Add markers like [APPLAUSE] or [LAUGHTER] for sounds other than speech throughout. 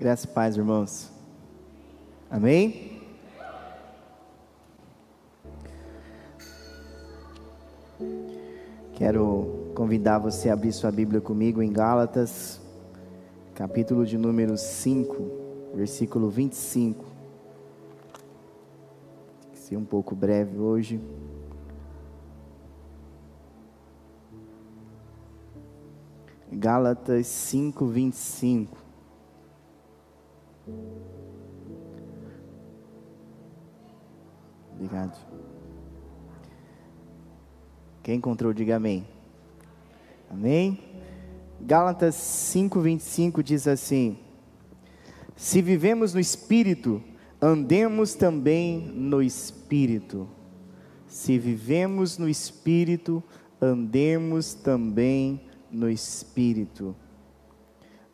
Graças e paz, irmãos. Amém? Quero convidar você a abrir sua Bíblia comigo em Gálatas, capítulo de número 5, versículo 25. Tem que ser um pouco breve hoje. Gálatas 5, 25. Obrigado. Quem encontrou, diga amém. Amém? Gálatas 5,25 diz assim: Se vivemos no Espírito, andemos também no Espírito. Se vivemos no Espírito, andemos também no Espírito.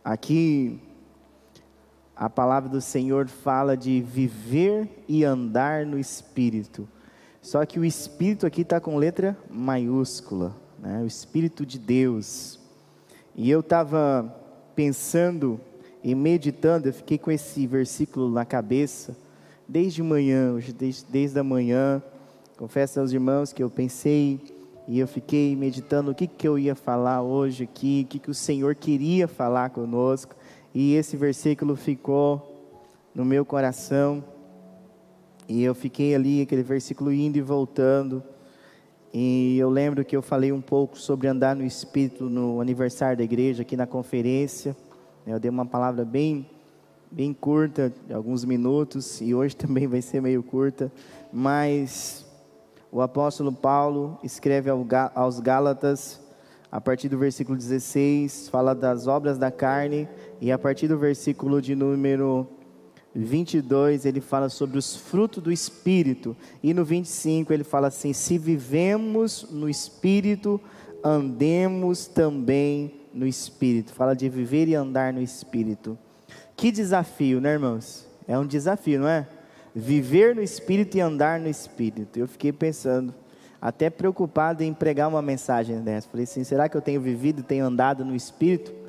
Aqui a palavra do Senhor fala de viver e andar no Espírito. Só que o Espírito aqui está com letra maiúscula, né? o Espírito de Deus. E eu estava pensando e meditando, eu fiquei com esse versículo na cabeça, desde manhã, hoje, desde, desde a manhã. Confesso aos irmãos que eu pensei e eu fiquei meditando o que, que eu ia falar hoje aqui, o que, que o Senhor queria falar conosco e esse versículo ficou no meu coração. E eu fiquei ali, aquele versículo indo e voltando. E eu lembro que eu falei um pouco sobre andar no Espírito no aniversário da igreja, aqui na conferência. Eu dei uma palavra bem, bem curta, de alguns minutos, e hoje [LAUGHS] também vai ser meio curta. Mas o apóstolo Paulo escreve aos Gálatas a partir do versículo 16, fala das obras da carne, e a partir do versículo de número 22, ele fala sobre os frutos do Espírito, e no 25 ele fala assim: se vivemos no Espírito, andemos também no Espírito. Fala de viver e andar no Espírito. Que desafio, né, irmãos? É um desafio, não é? Viver no Espírito e andar no Espírito. Eu fiquei pensando até preocupado em pregar uma mensagem dessa. Falei assim: será que eu tenho vivido, tenho andado no Espírito?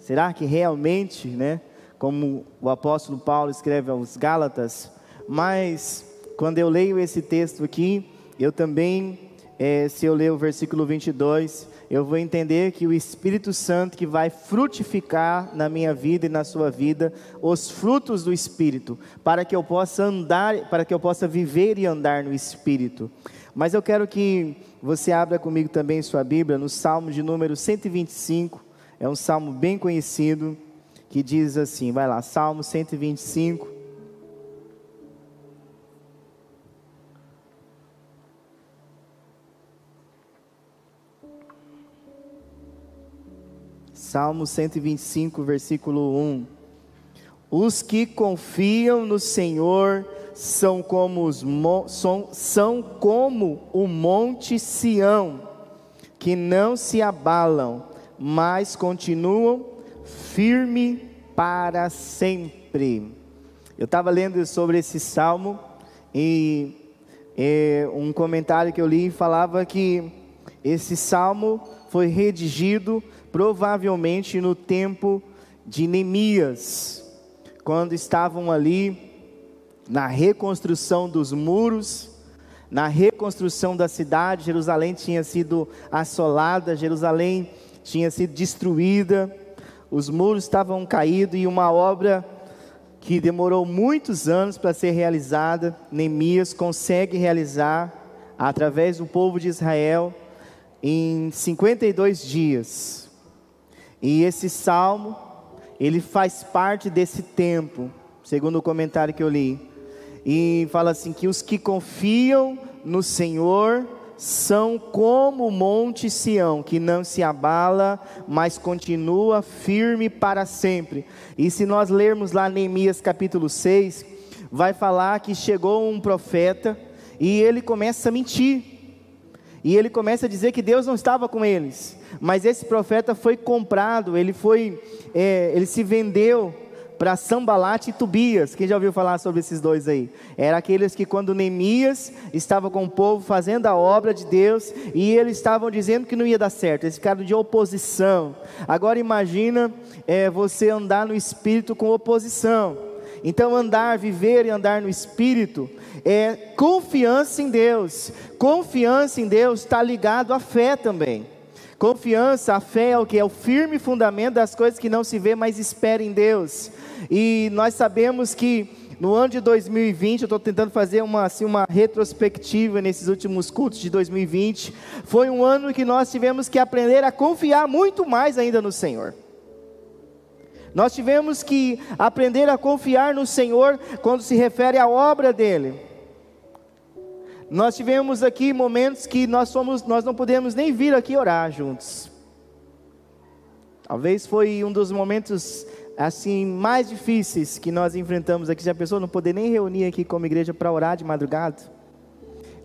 Será que realmente, né, como o apóstolo Paulo escreve aos Gálatas, mas quando eu leio esse texto aqui, eu também, é, se eu ler o versículo 22, eu vou entender que o Espírito Santo que vai frutificar na minha vida e na sua vida os frutos do Espírito, para que eu possa andar, para que eu possa viver e andar no Espírito. Mas eu quero que você abra comigo também sua Bíblia no Salmo de número 125. É um salmo bem conhecido que diz assim: vai lá, Salmo 125. Salmo 125, versículo 1. Os que confiam no Senhor são como, os, são, são como o monte Sião, que não se abalam, mas continuam firme para sempre. Eu estava lendo sobre esse salmo e, e um comentário que eu li falava que esse salmo foi redigido provavelmente no tempo de Neemias, quando estavam ali na reconstrução dos muros, na reconstrução da cidade. Jerusalém tinha sido assolada, Jerusalém tinha sido destruída, os muros estavam caídos e uma obra que demorou muitos anos para ser realizada, Neemias consegue realizar através do povo de Israel em 52 dias. E esse salmo, ele faz parte desse tempo, segundo o comentário que eu li e fala assim: que os que confiam no Senhor são como o monte Sião, que não se abala, mas continua firme para sempre. E se nós lermos lá Neemias capítulo 6, vai falar que chegou um profeta e ele começa a mentir. E ele começa a dizer que Deus não estava com eles, mas esse profeta foi comprado, ele foi, é, ele se vendeu para Sambalate e Tobias. Quem já ouviu falar sobre esses dois aí? Era aqueles que quando Neemias estava com o povo fazendo a obra de Deus e eles estavam dizendo que não ia dar certo, eles ficaram de oposição. Agora imagina é, você andar no espírito com oposição. Então andar, viver e andar no espírito é confiança em Deus. Confiança em Deus está ligado à fé também. Confiança, a fé é o que? É o firme fundamento das coisas que não se vê, mas espera em Deus. E nós sabemos que no ano de 2020, eu estou tentando fazer uma, assim, uma retrospectiva nesses últimos cultos de 2020. Foi um ano que nós tivemos que aprender a confiar muito mais ainda no Senhor. Nós tivemos que aprender a confiar no Senhor quando se refere à obra dele. Nós tivemos aqui momentos que nós somos, nós não podemos nem vir aqui orar juntos. Talvez foi um dos momentos assim mais difíceis que nós enfrentamos aqui. Já pensou não poder nem reunir aqui como igreja para orar de madrugada?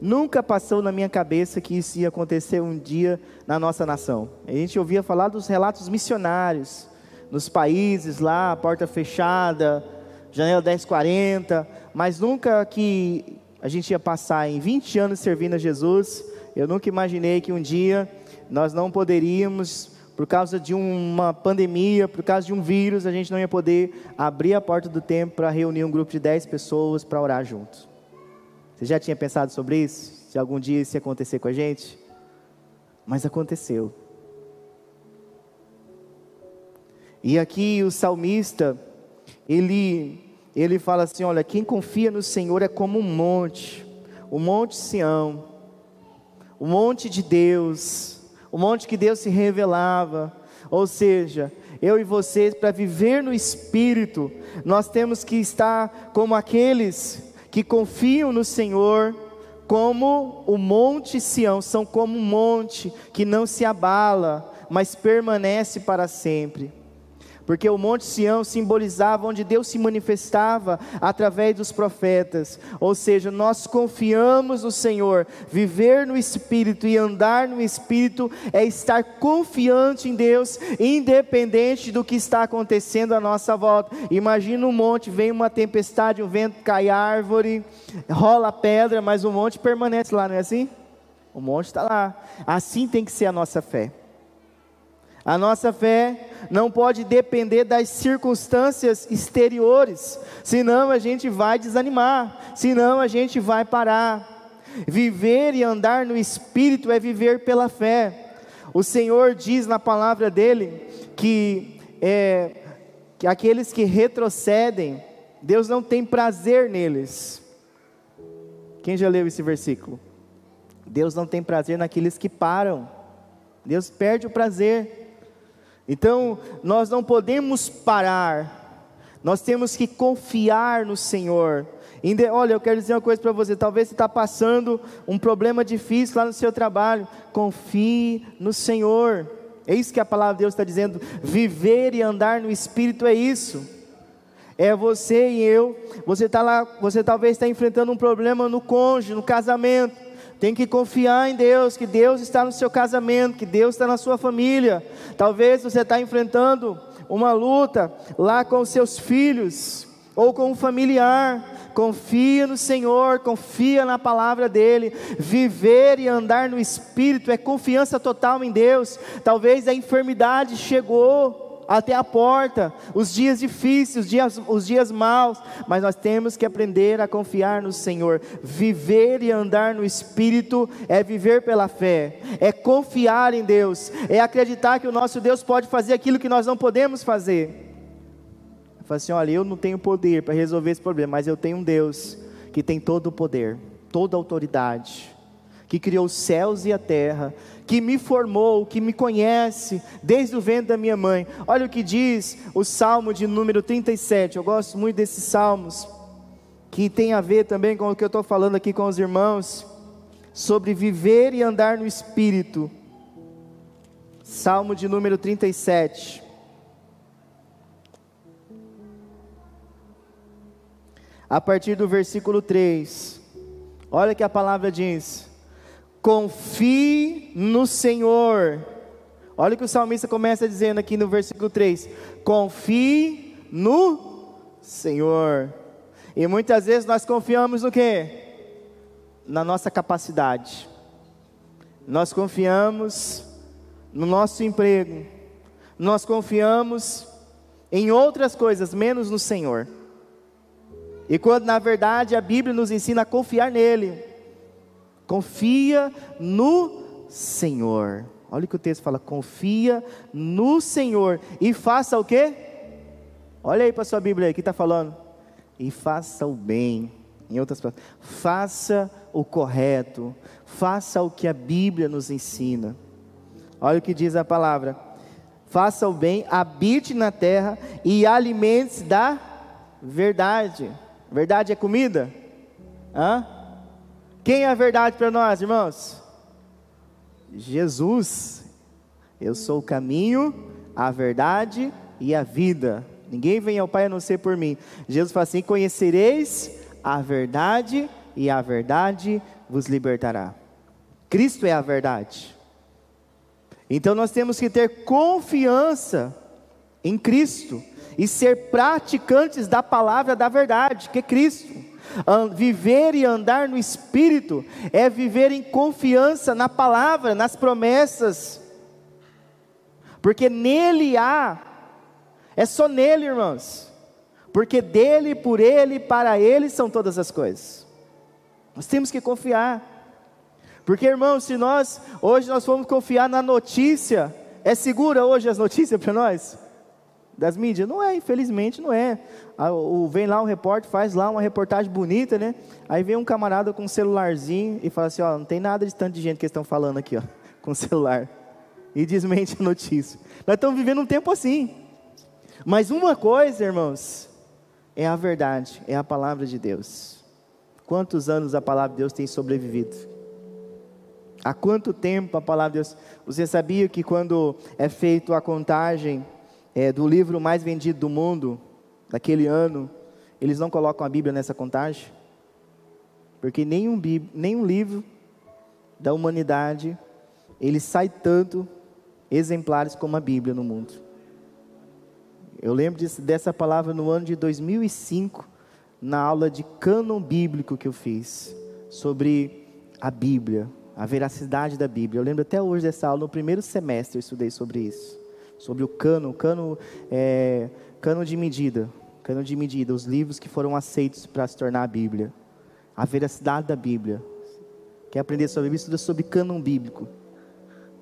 Nunca passou na minha cabeça que isso ia acontecer um dia na nossa nação. A gente ouvia falar dos relatos missionários nos países lá, porta fechada, janela 1040, mas nunca que a gente ia passar em 20 anos servindo a Jesus. Eu nunca imaginei que um dia nós não poderíamos, por causa de uma pandemia, por causa de um vírus, a gente não ia poder abrir a porta do templo para reunir um grupo de 10 pessoas para orar juntos. Você já tinha pensado sobre isso? Se algum dia isso ia acontecer com a gente? Mas aconteceu. E aqui o salmista, ele ele fala assim: olha, quem confia no Senhor é como um monte, o monte Sião, o monte de Deus, o monte que Deus se revelava. Ou seja, eu e vocês, para viver no Espírito, nós temos que estar como aqueles que confiam no Senhor, como o monte Sião, são como um monte que não se abala, mas permanece para sempre porque o Monte Sião simbolizava onde Deus se manifestava através dos profetas, ou seja, nós confiamos no Senhor, viver no Espírito e andar no Espírito é estar confiante em Deus, independente do que está acontecendo à nossa volta. Imagina um monte, vem uma tempestade, um vento cai árvore, rola pedra, mas o monte permanece lá, não é assim? O monte está lá. Assim tem que ser a nossa fé. A nossa fé não pode depender das circunstâncias exteriores, senão a gente vai desanimar, senão a gente vai parar. Viver e andar no Espírito é viver pela fé. O Senhor diz na palavra dele que, é, que aqueles que retrocedem, Deus não tem prazer neles. Quem já leu esse versículo? Deus não tem prazer naqueles que param. Deus perde o prazer. Então, nós não podemos parar, nós temos que confiar no Senhor. Olha, eu quero dizer uma coisa para você: talvez você está passando um problema difícil lá no seu trabalho, confie no Senhor. É isso que a palavra de Deus está dizendo. Viver e andar no Espírito é isso. É você e eu. Você está lá, você talvez está enfrentando um problema no cônjuge, no casamento. Tem que confiar em Deus, que Deus está no seu casamento, que Deus está na sua família. Talvez você está enfrentando uma luta lá com seus filhos ou com um familiar. Confia no Senhor, confia na palavra dEle. Viver e andar no Espírito é confiança total em Deus. Talvez a enfermidade chegou até a porta, os dias difíceis, os dias, os dias maus, mas nós temos que aprender a confiar no Senhor. Viver e andar no Espírito é viver pela fé, é confiar em Deus, é acreditar que o nosso Deus pode fazer aquilo que nós não podemos fazer. Fala assim: olha, eu não tenho poder para resolver esse problema, mas eu tenho um Deus que tem todo o poder, toda a autoridade que criou os céus e a terra, que me formou, que me conhece desde o ventre da minha mãe. Olha o que diz o Salmo de número 37. Eu gosto muito desses salmos, que tem a ver também com o que eu estou falando aqui com os irmãos, sobre viver e andar no Espírito. Salmo de número 37. A partir do versículo 3. Olha que a palavra diz: confie no Senhor. Olha o que o salmista começa dizendo aqui no versículo 3: confie no Senhor. E muitas vezes nós confiamos no quê? Na nossa capacidade. Nós confiamos no nosso emprego. Nós confiamos em outras coisas, menos no Senhor. E quando na verdade a Bíblia nos ensina a confiar nele. Confia no Senhor. Olha o que o texto fala: confia no Senhor e faça o quê? Olha aí para sua Bíblia aí, que está falando? E faça o bem. Em outras palavras, faça o correto, faça o que a Bíblia nos ensina. Olha o que diz a palavra: faça o bem, habite na terra e alimente-se da verdade. Verdade é comida? Hã? Quem é a verdade para nós, irmãos? Jesus. Eu sou o caminho, a verdade e a vida. Ninguém vem ao Pai a não ser por mim. Jesus fala assim: Conhecereis a verdade, e a verdade vos libertará. Cristo é a verdade. Então nós temos que ter confiança em Cristo e ser praticantes da palavra da verdade, que é Cristo. Viver e andar no Espírito é viver em confiança na palavra, nas promessas, porque nele há, é só nele, irmãos, porque dele, por ele, para ele são todas as coisas. Nós temos que confiar, porque irmãos, se nós hoje nós formos confiar na notícia, é segura hoje as notícias para nós? Das mídias? Não é, infelizmente não é. O, vem lá um repórter, faz lá uma reportagem bonita, né? Aí vem um camarada com um celularzinho e fala assim: ó, não tem nada de tanto de gente que estão falando aqui, ó, [LAUGHS] com celular. E desmente a notícia. Nós estamos vivendo um tempo assim. Mas uma coisa, irmãos, é a verdade, é a palavra de Deus. Quantos anos a palavra de Deus tem sobrevivido? Há quanto tempo a palavra de Deus? Você sabia que quando é feito a contagem é, do livro mais vendido do mundo, daquele ano, eles não colocam a Bíblia nessa contagem? Porque nenhum, nenhum livro da humanidade, ele sai tanto exemplares como a Bíblia no mundo. Eu lembro dessa palavra no ano de 2005, na aula de cânon bíblico que eu fiz, sobre a Bíblia, a veracidade da Bíblia. Eu lembro até hoje dessa aula, no primeiro semestre eu estudei sobre isso sobre o cano, cano, é, cano de medida, cano de medida, os livros que foram aceitos para se tornar a Bíblia, a veracidade da Bíblia. Quer aprender sobre isso? Estuda sobre cânon bíblico.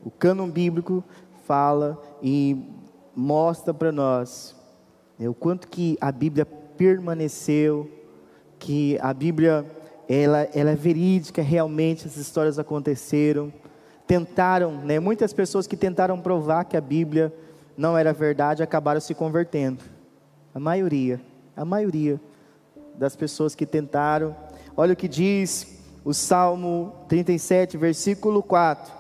O cânon bíblico fala e mostra para nós né, o quanto que a Bíblia permaneceu, que a Bíblia ela, ela é verídica, realmente as histórias aconteceram. Tentaram, né, muitas pessoas que tentaram provar que a Bíblia não era verdade, acabaram se convertendo. A maioria, a maioria das pessoas que tentaram. Olha o que diz o Salmo 37, versículo 4.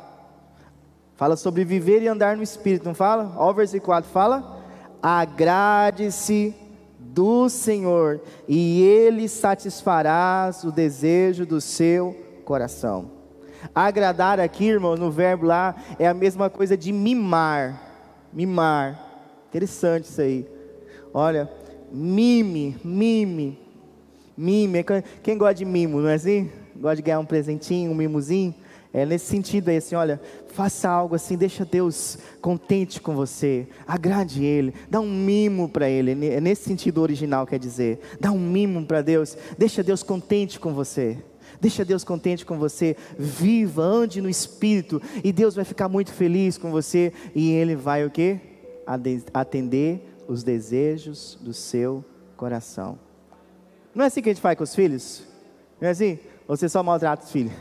Fala sobre viver e andar no Espírito, não fala? Olha o versículo 4, fala: Agrade-se do Senhor, e Ele satisfará o desejo do seu coração. Agradar aqui, irmão, no verbo lá, é a mesma coisa de mimar mimar. Interessante isso aí. Olha, mime, mime, mime. Quem gosta de mimo, não é assim? Gosta de ganhar um presentinho, um mimozinho? É nesse sentido aí, assim, olha, faça algo assim, deixa Deus contente com você, agrade Ele, dá um mimo para Ele, é nesse sentido original quer dizer, dá um mimo para Deus, deixa Deus contente com você. Deixa Deus contente com você. Viva, ande no Espírito. E Deus vai ficar muito feliz com você. E Ele vai o quê? Atender os desejos do seu coração. Não é assim que a gente faz com os filhos? Não é assim? Você só maltrata os filhos?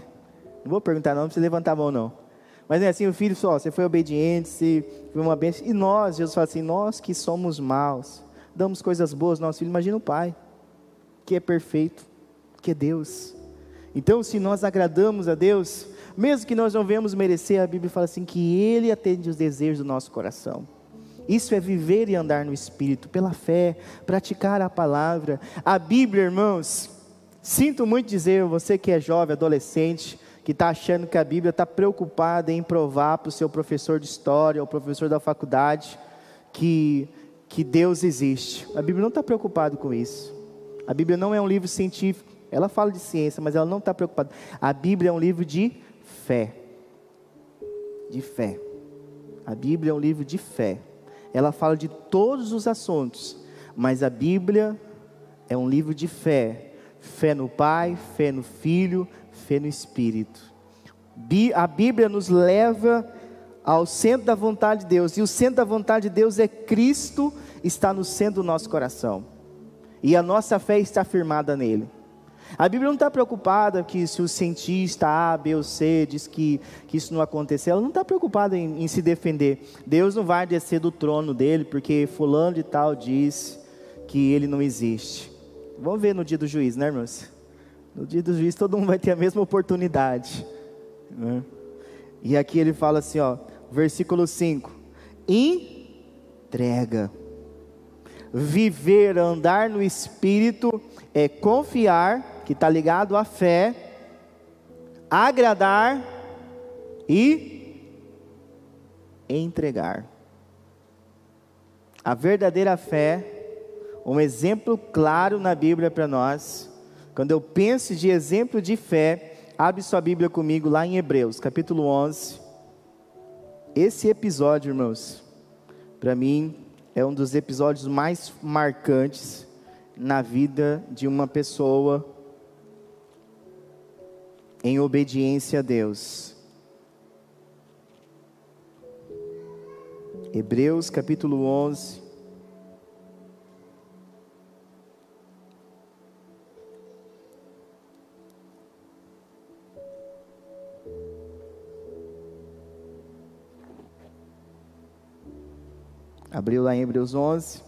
Não vou perguntar não, não precisa levantar a mão não. Mas é assim, o filho só, você foi obediente, você foi uma bênção. E nós, Jesus fala assim, nós que somos maus, damos coisas boas ao nosso filho. Imagina o pai, que é perfeito, que é Deus. Então, se nós agradamos a Deus, mesmo que nós não venhamos merecer, a Bíblia fala assim que Ele atende os desejos do nosso coração. Isso é viver e andar no Espírito, pela fé, praticar a palavra. A Bíblia, irmãos, sinto muito dizer, você que é jovem, adolescente, que está achando que a Bíblia está preocupada em provar para o seu professor de história ou professor da faculdade que que Deus existe. A Bíblia não está preocupada com isso. A Bíblia não é um livro científico. Ela fala de ciência, mas ela não está preocupada. A Bíblia é um livro de fé. De fé. A Bíblia é um livro de fé. Ela fala de todos os assuntos, mas a Bíblia é um livro de fé. Fé no Pai, fé no Filho, fé no Espírito. A Bíblia nos leva ao centro da vontade de Deus, e o centro da vontade de Deus é Cristo, está no centro do nosso coração, e a nossa fé está firmada nele. A Bíblia não está preocupada que se o cientista A, B ou C diz que, que isso não aconteceu, ela não está preocupada em, em, se defender. Deus não vai descer do trono dele porque fulano de tal diz que ele não existe. Vamos ver no dia do juiz, né, irmãos? No dia do juiz todo mundo vai ter a mesma oportunidade. Né? E aqui ele fala assim, ó, versículo 5: entrega. Viver, andar no espírito é confiar que está ligado à fé, agradar e entregar. A verdadeira fé, um exemplo claro na Bíblia para nós. Quando eu penso de exemplo de fé, abre sua Bíblia comigo lá em Hebreus, capítulo 11. Esse episódio, irmãos, para mim é um dos episódios mais marcantes na vida de uma pessoa em obediência a Deus. Hebreus capítulo 11. Abriu lá em Hebreus 11.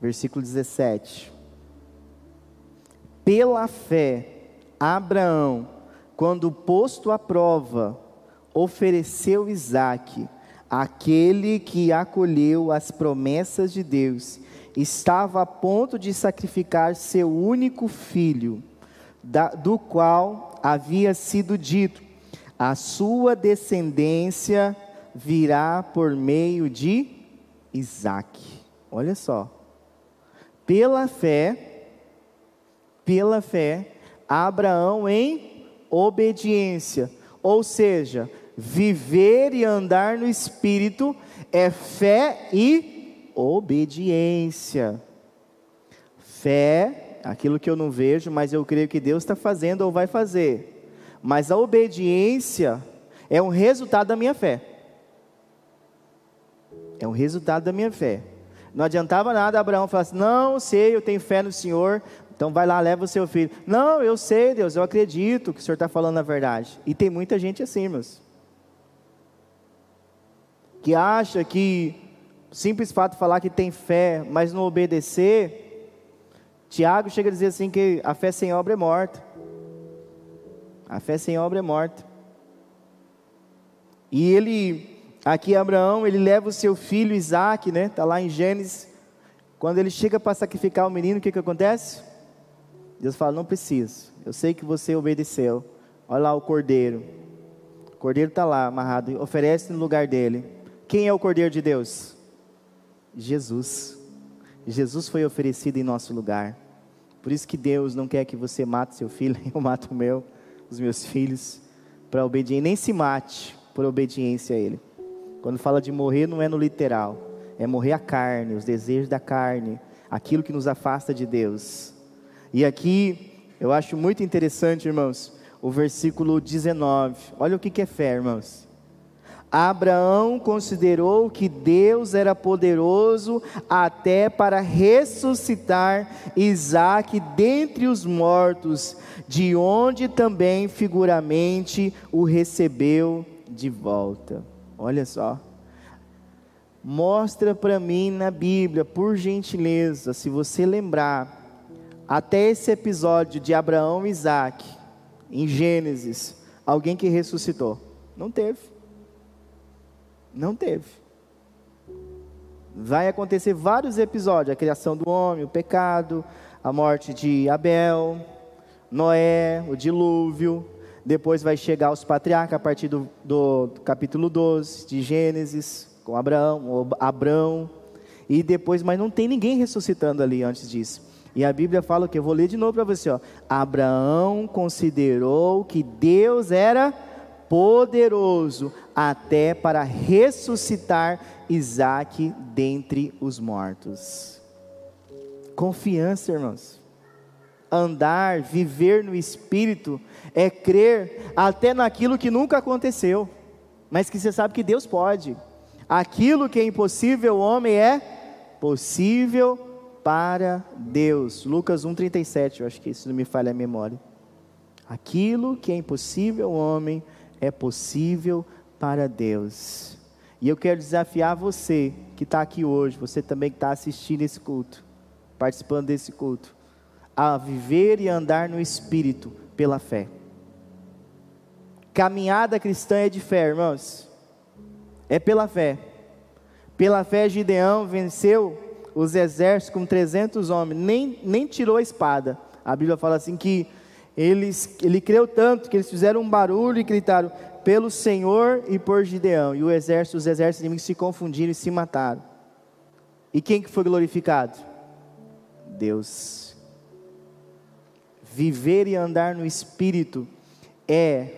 Versículo 17. Pela fé, Abraão, quando posto à prova, ofereceu Isaque, aquele que acolheu as promessas de Deus, estava a ponto de sacrificar seu único filho, da, do qual havia sido dito: a sua descendência virá por meio de Isaque. Olha só. Pela fé, pela fé, Abraão em obediência. Ou seja, viver e andar no espírito é fé e obediência. Fé, aquilo que eu não vejo, mas eu creio que Deus está fazendo ou vai fazer. Mas a obediência é um resultado da minha fé. É um resultado da minha fé. Não adiantava nada Abraão falar assim: não sei, eu tenho fé no Senhor, então vai lá, leva o seu filho. Não, eu sei, Deus, eu acredito que o Senhor está falando a verdade. E tem muita gente assim, irmãos. Que acha que simples fato de falar que tem fé, mas não obedecer. Tiago chega a dizer assim que a fé sem obra é morta. A fé sem obra é morta. E ele, aqui Abraão, ele leva o seu filho Isaac, né? Está lá em Gênesis. Quando ele chega para sacrificar o menino, o que, que acontece? Deus fala: Não precisa, eu sei que você obedeceu. Olha lá o cordeiro. O cordeiro está lá amarrado, oferece no lugar dele. Quem é o cordeiro de Deus? Jesus. Jesus foi oferecido em nosso lugar. Por isso que Deus não quer que você mate seu filho, [LAUGHS] eu mato o meu, os meus filhos, para obediência. Nem se mate por obediência a Ele. Quando fala de morrer, não é no literal, é morrer a carne, os desejos da carne, aquilo que nos afasta de Deus. E aqui eu acho muito interessante, irmãos, o versículo 19. Olha o que, é fé, irmãos. Abraão considerou que Deus era poderoso até para ressuscitar Isaac dentre os mortos, de onde também figuramente o recebeu de volta. Olha só. Mostra para mim na Bíblia, por gentileza, se você lembrar, até esse episódio de Abraão e Isaac, em Gênesis, alguém que ressuscitou? Não teve. Não teve. Vai acontecer vários episódios: a criação do homem, o pecado, a morte de Abel, Noé, o dilúvio. depois vai chegar os patriarcas a partir do, do, do capítulo 12 de Gênesis, com Abraão, Abraão, e depois, mas não tem ninguém ressuscitando ali antes disso. E a Bíblia fala que eu vou ler de novo para você, ó. Abraão considerou que Deus era poderoso até para ressuscitar Isaac dentre os mortos. Confiança, irmãos. Andar, viver no Espírito é crer até naquilo que nunca aconteceu, mas que você sabe que Deus pode. Aquilo que é impossível, o homem é possível para Deus. Lucas 1,37, eu acho que isso não me falha a memória. Aquilo que é impossível, o homem é possível para Deus. E eu quero desafiar você que está aqui hoje, você também que está assistindo esse culto, participando desse culto, a viver e andar no Espírito pela fé. Caminhada cristã é de fé, irmãos. É pela fé. Pela fé, Gideão venceu os exércitos com 300 homens, nem, nem tirou a espada. A Bíblia fala assim que eles, ele creu tanto que eles fizeram um barulho e gritaram: pelo Senhor e por Gideão. E o exército, os exércitos inimigos se confundiram e se mataram. E quem que foi glorificado? Deus. Viver e andar no Espírito é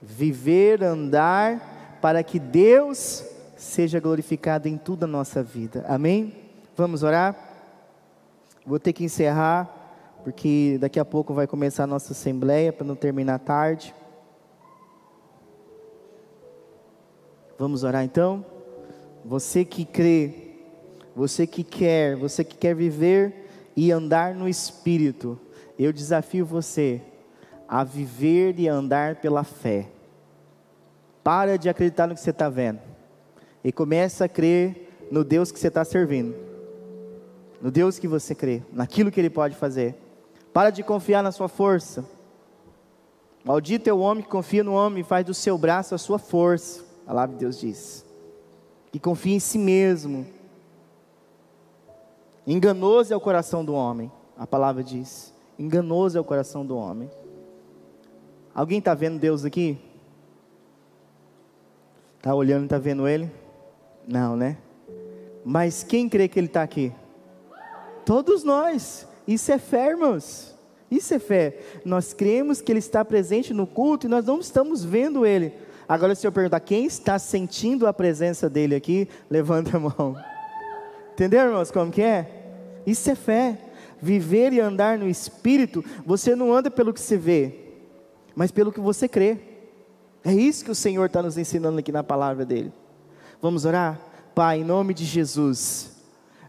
viver, andar, para que Deus seja glorificado em toda a nossa vida. Amém? Vamos orar? Vou ter que encerrar, porque daqui a pouco vai começar a nossa assembleia, para não terminar tarde. Vamos orar então? Você que crê, você que quer, você que quer viver e andar no Espírito, eu desafio você a viver e andar pela fé. Para de acreditar no que você está vendo e começa a crer no Deus que você está servindo, no Deus que você crê, naquilo que Ele pode fazer. Para de confiar na sua força. Maldito é o homem que confia no homem e faz do seu braço a sua força. A palavra de Deus diz. Que confia em si mesmo. Enganoso é o coração do homem, a palavra diz. Enganoso é o coração do homem. Alguém está vendo Deus aqui? Está olhando e está vendo Ele? Não, né? Mas quem crê que Ele está aqui? Todos nós. Isso é fé, irmãos. Isso é fé. Nós cremos que Ele está presente no culto e nós não estamos vendo Ele. Agora, se eu perguntar quem está sentindo a presença dele aqui, levanta a mão. Entendeu, irmãos, como que é? Isso é fé. Viver e andar no Espírito, você não anda pelo que se vê, mas pelo que você crê. É isso que o Senhor está nos ensinando aqui na palavra dele. Vamos orar? Pai, em nome de Jesus,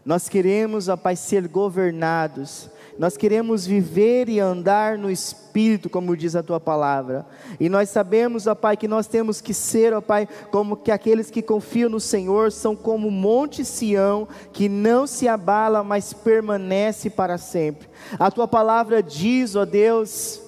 nós queremos, ó Pai, ser governados nós queremos viver e andar no Espírito, como diz a tua palavra. E nós sabemos, ó Pai, que nós temos que ser, ó Pai, como que aqueles que confiam no Senhor são como o Monte Sião, que não se abala, mas permanece para sempre. A tua palavra diz, ó Deus,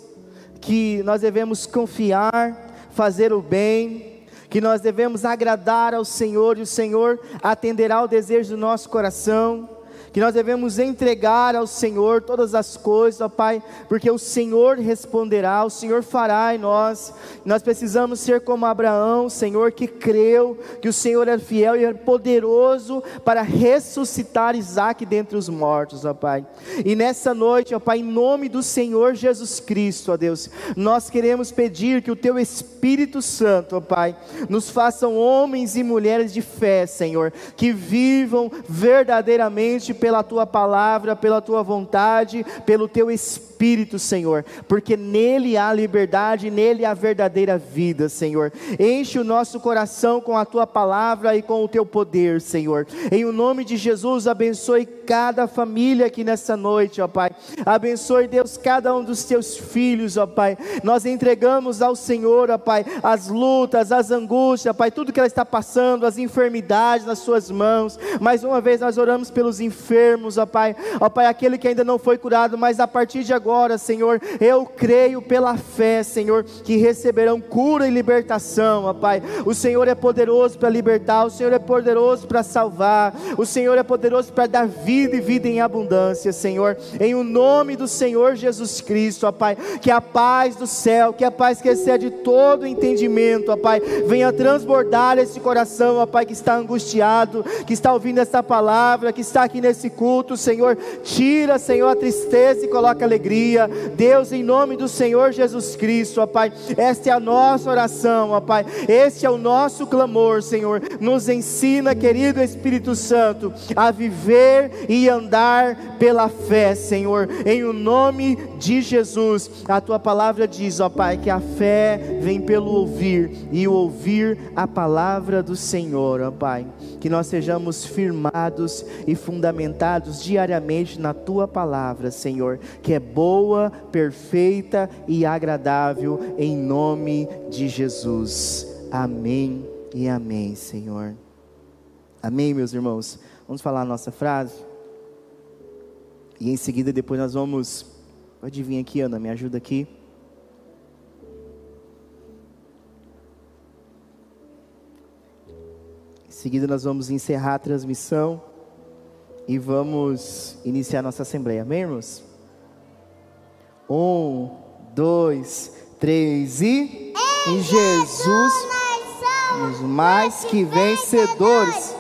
que nós devemos confiar, fazer o bem, que nós devemos agradar ao Senhor e o Senhor atenderá ao desejo do nosso coração que nós devemos entregar ao Senhor todas as coisas, ó Pai, porque o Senhor responderá, o Senhor fará em nós. Nós precisamos ser como Abraão, Senhor, que creu que o Senhor é fiel e é poderoso para ressuscitar Isaac dentre os mortos, ó Pai. E nessa noite, ó Pai, em nome do Senhor Jesus Cristo, ó Deus, nós queremos pedir que o Teu Espírito Santo, ó Pai, nos façam homens e mulheres de fé, Senhor, que vivam verdadeiramente pela tua palavra, pela tua vontade, pelo teu espírito, Senhor, porque nele há liberdade, nele há verdadeira vida, Senhor. Enche o nosso coração com a tua palavra e com o teu poder, Senhor. Em o nome de Jesus, abençoe cada família aqui nessa noite, ó Pai. Abençoe, Deus, cada um dos teus filhos, ó Pai. Nós entregamos ao Senhor, ó Pai, as lutas, as angústias, Pai, tudo que ela está passando, as enfermidades nas suas mãos. Mais uma vez nós oramos pelos enfermos enfermos, ó Pai. Ó Pai, aquele que ainda não foi curado, mas a partir de agora, Senhor, eu creio pela fé, Senhor, que receberão cura e libertação, ó Pai. O Senhor é poderoso para libertar, o Senhor é poderoso para salvar, o Senhor é poderoso para dar vida e vida em abundância, Senhor. Em o nome do Senhor Jesus Cristo, ó Pai, que a paz do céu, que a paz que excede todo entendimento, ó Pai, venha transbordar esse coração, ó Pai, que está angustiado, que está ouvindo essa palavra, que está aqui nesse culto, Senhor. Tira, Senhor, a tristeza e coloca alegria. Deus, em nome do Senhor Jesus Cristo, ó Pai, esta é a nossa oração, ó Pai. Este é o nosso clamor, Senhor. Nos ensina, querido Espírito Santo, a viver e andar pela fé, Senhor. Em o nome de Jesus. A tua palavra diz, ó Pai, que a fé vem pelo ouvir e ouvir a palavra do Senhor, ó Pai. Que nós sejamos firmados e fundamentados diariamente na tua palavra, Senhor, que é boa, perfeita e agradável, em nome de Jesus. Amém e amém, Senhor. Amém, meus irmãos. Vamos falar a nossa frase? E em seguida, depois nós vamos. Pode vir aqui, Ana, me ajuda aqui. Seguida, nós vamos encerrar a transmissão e vamos iniciar nossa assembleia. Amém, irmãos? Um, dois, três e. Em Jesus, somos mais que vencedores.